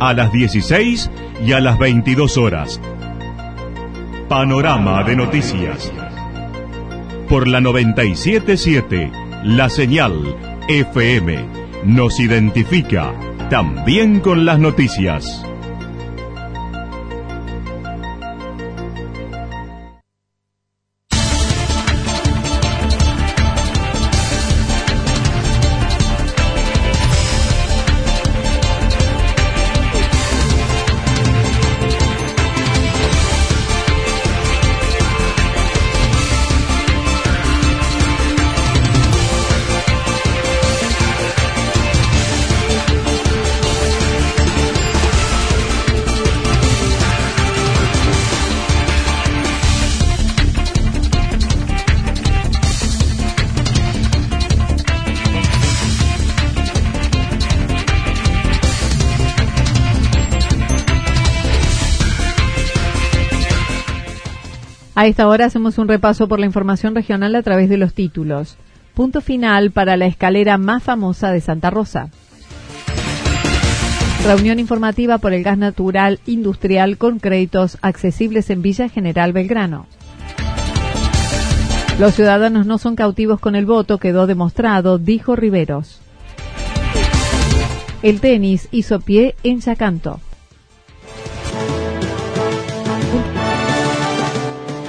a las 16 y a las 22 horas. Panorama de noticias. Por la 977, la señal FM nos identifica también con las noticias. A esta hora hacemos un repaso por la información regional a través de los títulos. Punto final para la escalera más famosa de Santa Rosa. Reunión informativa por el gas natural industrial con créditos accesibles en Villa General Belgrano. Los ciudadanos no son cautivos con el voto, quedó demostrado, dijo Riveros. El tenis hizo pie en Yacanto.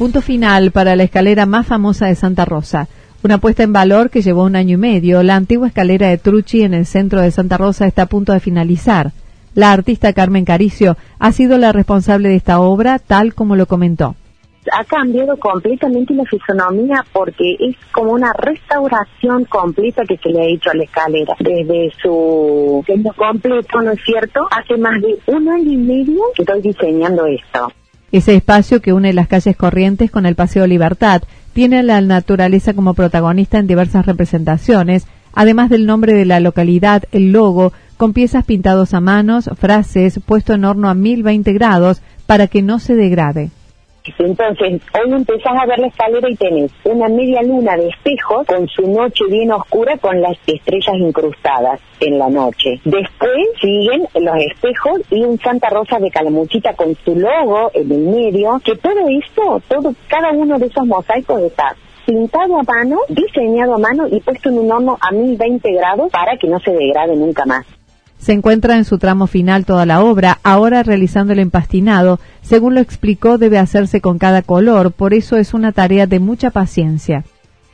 Punto final para la escalera más famosa de Santa Rosa. Una puesta en valor que llevó un año y medio. La antigua escalera de Trucci en el centro de Santa Rosa está a punto de finalizar. La artista Carmen Caricio ha sido la responsable de esta obra, tal como lo comentó. Ha cambiado completamente la fisonomía porque es como una restauración completa que se le ha hecho a la escalera. Desde su diseño completo, ¿no es cierto? Hace más de un año y medio que estoy diseñando esto. Ese espacio que une las calles Corrientes con el Paseo Libertad tiene la naturaleza como protagonista en diversas representaciones, además del nombre de la localidad, el logo, con piezas pintados a manos, frases, puesto en horno a 1020 grados para que no se degrade. Entonces, hoy empezás a ver la escalera y tenés una media luna de espejos con su noche bien oscura con las estrellas incrustadas en la noche. Después siguen los espejos y un Santa Rosa de Calamuchita con su logo en el medio, que todo esto, todo, cada uno de esos mosaicos está pintado a mano, diseñado a mano y puesto en un horno a 1020 grados para que no se degrade nunca más. Se encuentra en su tramo final toda la obra, ahora realizando el empastinado. Según lo explicó, debe hacerse con cada color, por eso es una tarea de mucha paciencia.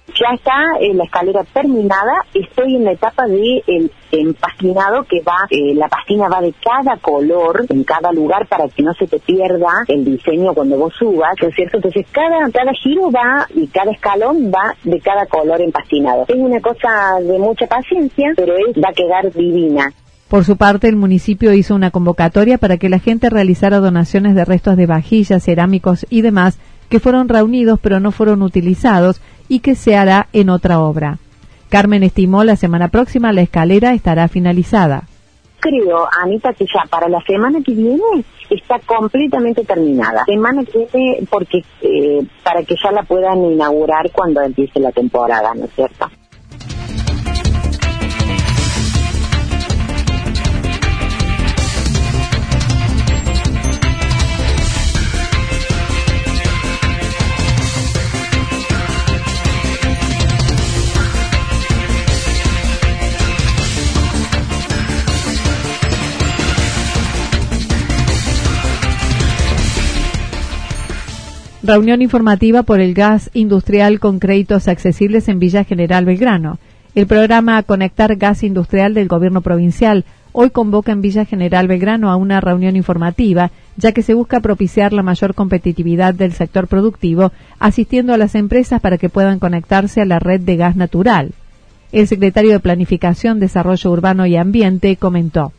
Ya está la escalera terminada, estoy en la etapa de el empastinado que va, eh, la pastina va de cada color en cada lugar para que no se te pierda el diseño cuando vos subas, ¿no es cierto? Entonces cada, cada giro va y cada escalón va de cada color empastinado. Es una cosa de mucha paciencia, pero es, va a quedar divina. Por su parte, el municipio hizo una convocatoria para que la gente realizara donaciones de restos de vajillas, cerámicos y demás que fueron reunidos pero no fueron utilizados y que se hará en otra obra. Carmen estimó la semana próxima la escalera estará finalizada. Creo, Anita, que ya para la semana que viene está completamente terminada. Semana que viene porque eh, para que ya la puedan inaugurar cuando empiece la temporada, ¿no es cierto? Reunión informativa por el gas industrial con créditos accesibles en Villa General Belgrano. El programa Conectar Gas Industrial del Gobierno Provincial hoy convoca en Villa General Belgrano a una reunión informativa, ya que se busca propiciar la mayor competitividad del sector productivo, asistiendo a las empresas para que puedan conectarse a la red de gas natural. El secretario de Planificación, Desarrollo Urbano y Ambiente comentó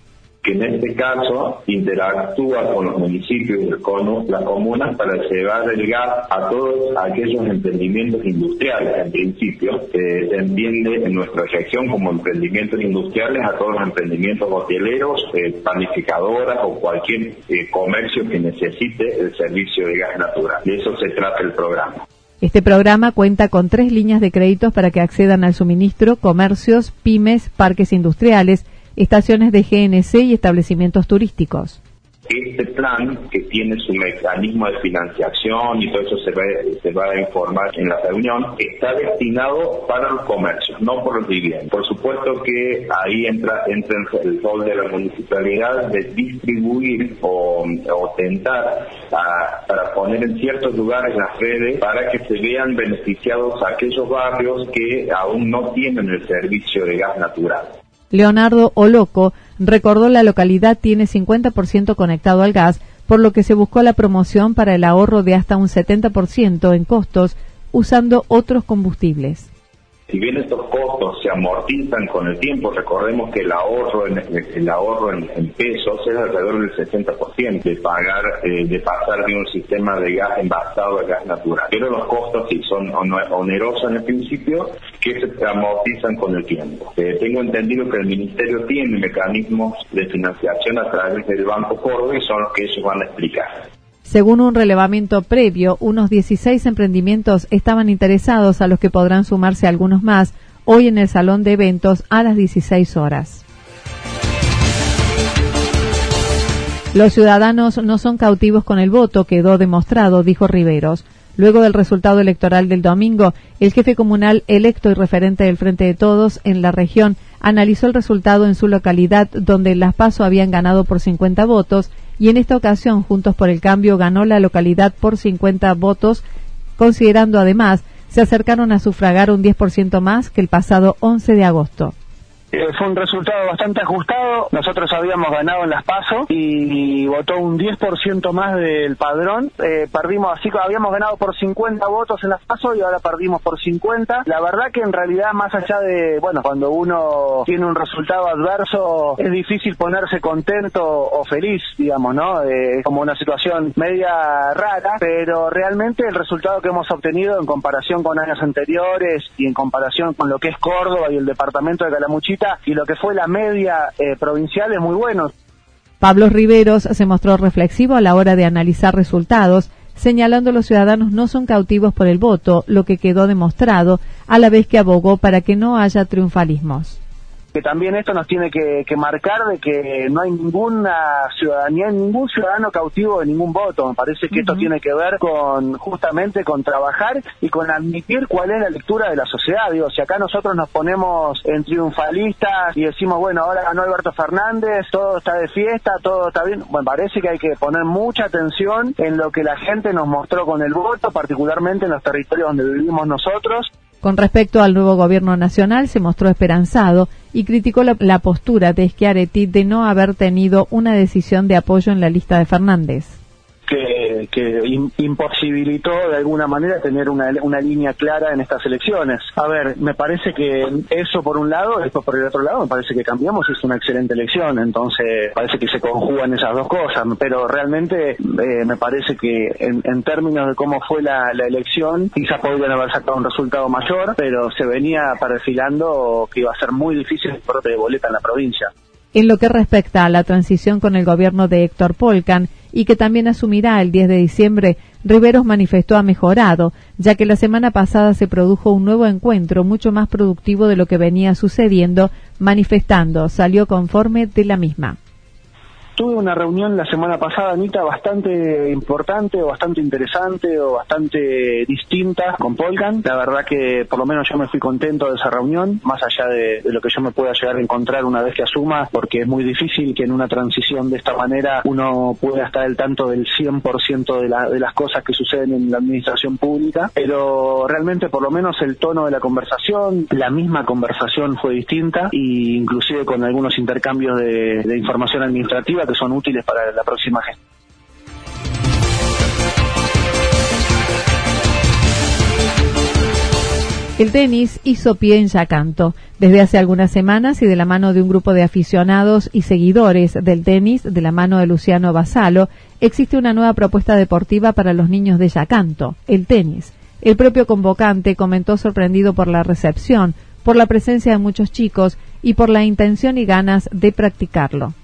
que en este caso interactúa con los municipios con las comunas para llevar el gas a todos aquellos emprendimientos industriales, en principio, se entiende en nuestra región como emprendimientos industriales a todos los emprendimientos hoteleros, eh, panificadoras o cualquier eh, comercio que necesite el servicio de gas natural. De eso se trata el programa. Este programa cuenta con tres líneas de créditos para que accedan al suministro, comercios, pymes, parques industriales, estaciones de GNC y establecimientos turísticos. Este plan, que tiene su mecanismo de financiación y todo eso se va, se va a informar en la reunión, está destinado para los comercios, no por los viviendas. Por supuesto que ahí entra, entra el rol de la municipalidad de distribuir o, tentar para poner en ciertos lugares las redes para que se vean beneficiados aquellos barrios que aún no tienen el servicio de gas natural. Leonardo Oloco recordó la localidad tiene 50% conectado al gas, por lo que se buscó la promoción para el ahorro de hasta un 70% en costos usando otros combustibles. Si bien estos costos se amortizan con el tiempo, recordemos que el ahorro en, el ahorro en, pesos es alrededor del 60% de pagar, eh, de pasar de un sistema de gas envasado a gas natural. Pero los costos sí son onerosos en el principio que se amortizan con el tiempo. Eh, tengo entendido que el Ministerio tiene mecanismos de financiación a través del Banco Córdoba y son los que ellos van a explicar. Según un relevamiento previo, unos 16 emprendimientos estaban interesados a los que podrán sumarse algunos más hoy en el salón de eventos a las 16 horas. Los ciudadanos no son cautivos con el voto, quedó demostrado, dijo Riveros. Luego del resultado electoral del domingo, el jefe comunal electo y referente del Frente de Todos en la región analizó el resultado en su localidad, donde las PASO habían ganado por 50 votos y en esta ocasión Juntos por el Cambio ganó la localidad por 50 votos, considerando además se acercaron a sufragar un 10% más que el pasado 11 de agosto. Eh, fue un resultado bastante ajustado. Nosotros habíamos ganado en las PASO y, votó un 10% más del padrón. Eh, perdimos, así habíamos ganado por 50 votos en las PASO y ahora perdimos por 50. La verdad que en realidad, más allá de, bueno, cuando uno tiene un resultado adverso, es difícil ponerse contento o feliz, digamos, ¿no? Eh, como una situación media rara, pero realmente el resultado que hemos obtenido en comparación con años anteriores y en comparación con lo que es Córdoba y el departamento de Calamuchita, y lo que fue la media eh, provincial es muy bueno. Pablo Riveros se mostró reflexivo a la hora de analizar resultados, señalando los ciudadanos no son cautivos por el voto, lo que quedó demostrado, a la vez que abogó para que no haya triunfalismos que también esto nos tiene que, marcar de que no hay ninguna ciudadanía, ningún ciudadano cautivo de ningún voto. Me parece que esto tiene que ver con justamente con trabajar y con admitir cuál es la lectura de la sociedad. Digo, si acá nosotros nos ponemos en triunfalistas y decimos, bueno, ahora ganó Alberto Fernández, todo está de fiesta, todo está bien, bueno, parece que hay que poner mucha atención en lo que la gente nos mostró con el voto, particularmente en los territorios donde vivimos nosotros. Con respecto al nuevo gobierno nacional, se mostró esperanzado y criticó la, postura de Schiaretti de no haber tenido una decisión de apoyo en la lista de Fernández que, imposibilitó de alguna manera tener una, una línea clara en estas elecciones. A ver, me parece que eso por un lado, después por el otro lado, me parece que cambiamos, es una excelente elección, entonces parece que se conjugan esas dos cosas, pero realmente eh, me parece que en, términos de cómo fue la, elección, quizás podrían haber sacado un resultado mayor, pero se venía perfilando que iba a ser muy difícil el de boleta en la provincia. En lo que respecta a la transición con el gobierno de Héctor Polcan, y que también asumirá el 10 de diciembre, Riveros manifestó ha mejorado, ya que la semana pasada se produjo un nuevo encuentro mucho más productivo de lo que venía sucediendo, manifestando salió conforme de la misma. Tuve una reunión la semana pasada, Anita, bastante importante, o bastante interesante, o bastante distinta con Polgan. La verdad que por lo menos yo me fui contento de esa reunión, más allá de, lo que yo me pueda llegar a encontrar una vez que asuma, porque es muy difícil que en una transición de esta manera uno pueda estar al tanto del 100% de, la, de las cosas que suceden en la administración pública, pero realmente por lo menos el tono de la conversación, la misma conversación fue distinta, e inclusive con algunos intercambios de información administrativa que son útiles para la próxima gestión. El tenis hizo pie en Yacanto. Desde hace algunas semanas y de la mano de un grupo de aficionados y seguidores del tenis, de la mano de Luciano Basalo, existe una nueva propuesta deportiva para los niños de Yacanto, el tenis. El propio convocante comentó sorprendido por la recepción, por la presencia de muchos chicos y por la intención y ganas de practicarlo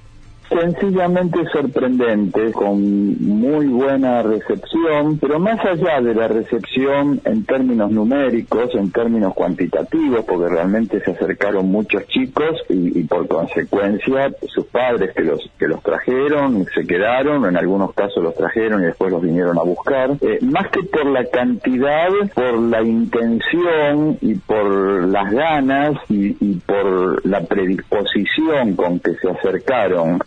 sencillamente sorprendente, con muy buena recepción, pero más allá de la recepción en términos numéricos, en términos cuantitativos, porque realmente se acercaron muchos chicos y, por consecuencia sus padres que los que los trajeron se quedaron, en algunos casos los trajeron y después los vinieron a buscar, eh, más que por la cantidad, por la intención y por las ganas y, y por la predisposición con que se acercaron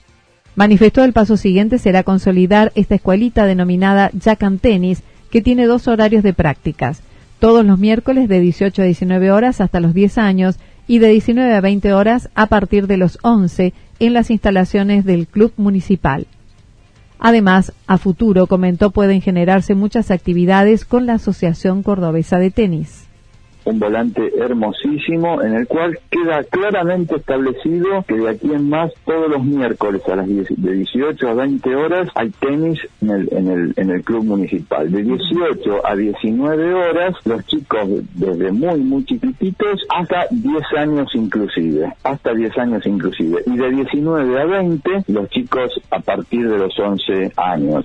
Manifestó el paso siguiente será consolidar esta escuelita denominada Jacan Tennis, que tiene dos horarios de prácticas, todos los miércoles de 18 a 19 horas hasta los 10 años y de 19 a 20 horas a partir de los 11 en las instalaciones del Club Municipal. Además, a futuro, comentó, pueden generarse muchas actividades con la Asociación Cordobesa de Tenis un volante hermosísimo en el cual queda claramente establecido que de aquí en más todos los miércoles a las de 18 a 20 horas hay tenis en el, en el, en el club municipal. De 18 a 19 horas los chicos desde muy muy chiquititos hasta 10 años inclusive, hasta 10 años inclusive. Y de 19 a 20 los chicos a partir de los 11 años.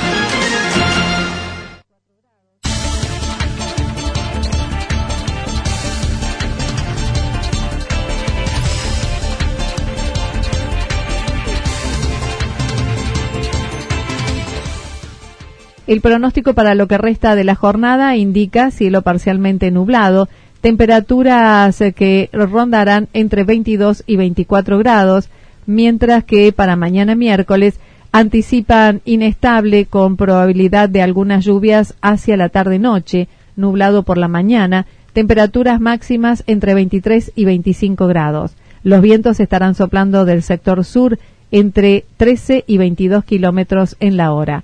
El pronóstico para lo que resta de la jornada indica cielo parcialmente nublado, temperaturas eh, que rondarán entre 22 y 24 grados, mientras que para mañana miércoles anticipan inestable con probabilidad de algunas lluvias hacia la tarde-noche, nublado por la mañana, temperaturas máximas entre 23 y 25 grados. Los vientos estarán soplando del sector sur entre 13 y 22 kilómetros en la hora